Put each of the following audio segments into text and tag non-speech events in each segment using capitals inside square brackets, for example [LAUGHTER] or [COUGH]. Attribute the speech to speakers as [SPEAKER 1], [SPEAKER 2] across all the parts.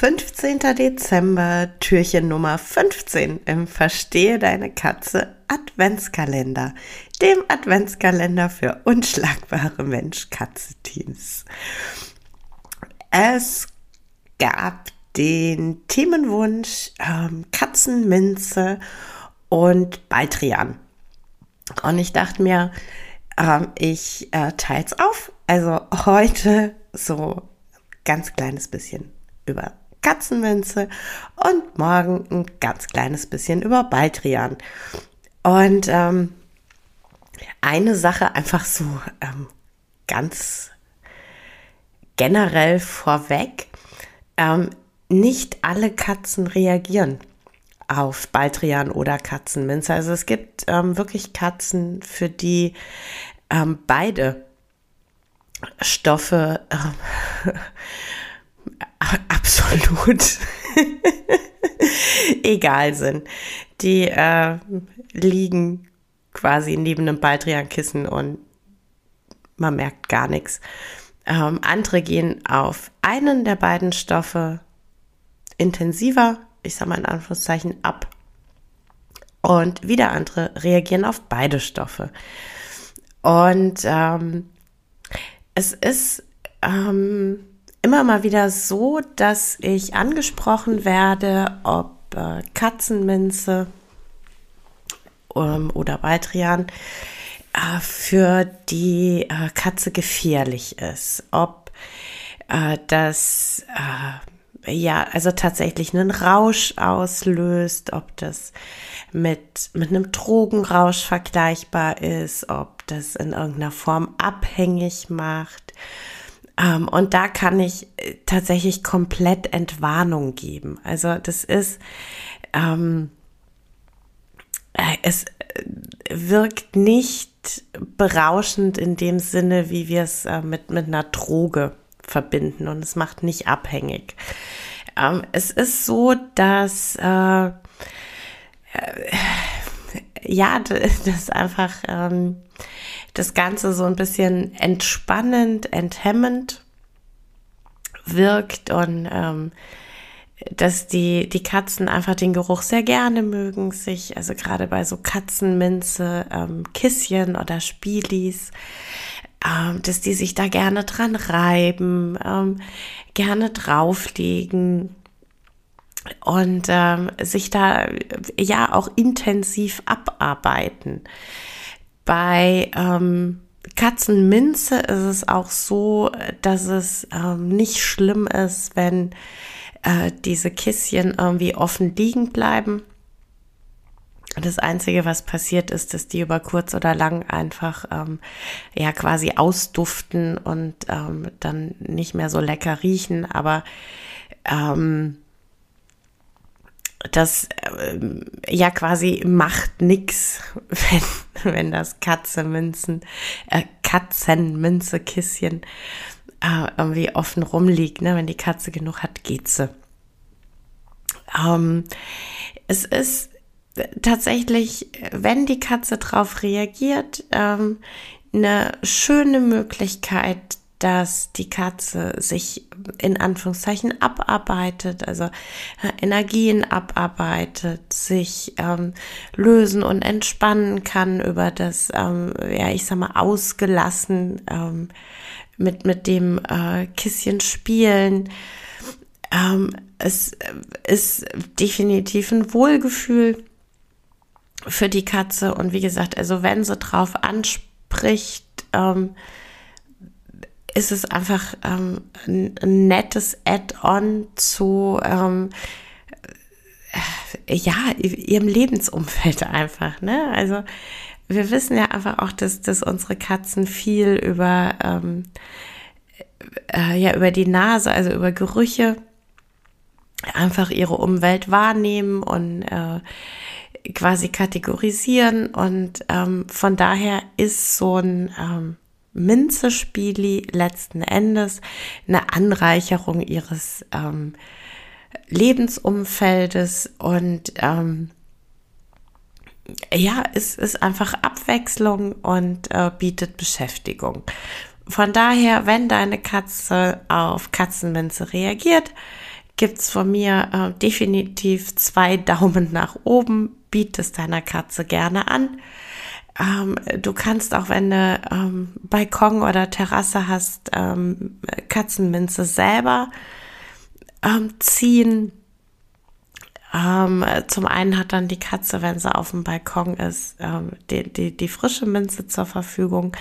[SPEAKER 1] 15. Dezember, Türchen Nummer 15 im Verstehe deine Katze Adventskalender, dem Adventskalender für unschlagbare Mensch-Katze-Teams. Es gab den Themenwunsch ähm, Katzenminze und Baldrian. Und ich dachte mir, ähm, ich äh, teile es auf. Also heute so ganz kleines bisschen über Katzenminze und morgen ein ganz kleines bisschen über Baldrian. Und ähm, eine Sache einfach so ähm, ganz generell vorweg. Ähm, nicht alle Katzen reagieren auf Baldrian oder Katzenminze. Also es gibt ähm, wirklich Katzen, für die ähm, beide Stoffe ähm, [LAUGHS] absolut [LAUGHS] egal sind. Die äh, liegen quasi neben einem Baldrian-Kissen und man merkt gar nichts. Ähm, andere gehen auf einen der beiden Stoffe intensiver, ich sage mal in Anführungszeichen, ab. Und wieder andere reagieren auf beide Stoffe. Und ähm, es ist ähm, immer mal wieder so, dass ich angesprochen werde, ob äh, Katzenminze ähm, oder Baldrian äh, für die äh, Katze gefährlich ist. Ob äh, das äh, ja, also tatsächlich einen Rausch auslöst, ob das mit, mit einem Drogenrausch vergleichbar ist, ob das in irgendeiner Form abhängig macht und da kann ich äh, tatsächlich komplett Entwarnung geben. Also das ist, ähm, äh, es äh, wirkt nicht berauschend in dem Sinne, wie wir es mit, mit einer Droge verbinden und es macht nicht abhängig. Ähm, es ist so, dass äh, äh, ja, [LAUGHS] das einfach ähm, das Ganze so ein bisschen entspannend, enthemmend wirkt und ähm, dass die, die Katzen einfach den Geruch sehr gerne mögen, sich, also gerade bei so Katzenminze, ähm, Kisschen oder Spielis, ähm, dass die sich da gerne dran reiben, ähm, gerne drauflegen und ähm, sich da ja auch intensiv abarbeiten. Bei ähm, Katzenminze ist es auch so, dass es ähm, nicht schlimm ist, wenn äh, diese Kisschen irgendwie offen liegen bleiben. Das Einzige, was passiert ist, dass die über kurz oder lang einfach ähm, ja quasi ausduften und ähm, dann nicht mehr so lecker riechen. Aber ähm, das äh, ja quasi macht nix, [LAUGHS] wenn, [LAUGHS] wenn das Katzenmünzen, äh, Katzenmünze-Kisschen äh, irgendwie offen rumliegt. Ne? Wenn die Katze genug hat, geht sie. Ähm, es ist tatsächlich, wenn die Katze drauf reagiert, ähm, eine schöne Möglichkeit, dass die Katze sich in Anführungszeichen abarbeitet, also äh, Energien abarbeitet, sich ähm, lösen und entspannen kann über das, ähm, ja, ich sag mal, ausgelassen ähm, mit, mit dem äh, Kisschen spielen. Ähm, es ist definitiv ein Wohlgefühl für die Katze und wie gesagt, also wenn sie drauf anspricht, ähm, ist es einfach ähm, ein, nettes Add-on zu ähm, äh, ja, ihrem Lebensumfeld einfach. Ne? Also wir wissen ja einfach auch, dass, dass unsere Katzen viel über, ähm, äh, ja, über die Nase, also über Gerüche, einfach ihre Umwelt wahrnehmen und äh, quasi kategorisieren. Und ähm, von daher ist so ein ähm, Minzespieli letzten Endes eine Anreicherung ihres ähm, Lebensumfeldes und ähm, ja, es ist einfach Abwechslung und äh, bietet Beschäftigung. Von daher, wenn deine Katze auf Katzenminze reagiert, gibt's von mir äh, definitiv zwei Daumen nach oben. Biet es deiner Katze gerne an. Ähm, du kannst auch, wenn du ähm, Balkon oder Terrasse hast, ähm, Katzenminze selber ähm, ziehen. Ähm, zum einen hat dann die Katze, wenn sie auf dem Balkon ist, ähm, die, die, die frische Minze zur Verfügung.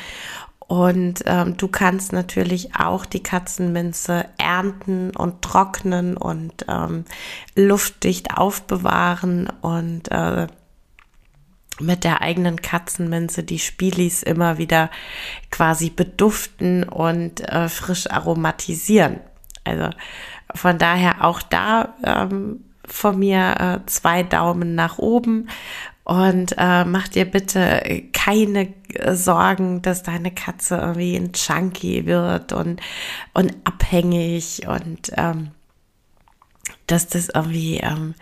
[SPEAKER 1] Und ähm, du kannst natürlich auch die Katzenminze ernten und trocknen und ähm, luftdicht aufbewahren und äh, mit der eigenen Katzenminze die Spielis immer wieder quasi beduften und äh, frisch aromatisieren. Also von daher auch da ähm, von mir äh, zwei Daumen nach oben und äh, mach dir bitte keine Sorgen, dass deine Katze irgendwie ein Junkie wird und, und abhängig und ähm, dass das irgendwie ähm,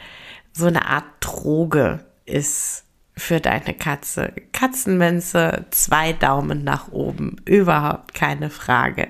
[SPEAKER 1] so eine Art Droge ist für deine Katze. Katzenminze, zwei Daumen nach oben, überhaupt keine Frage.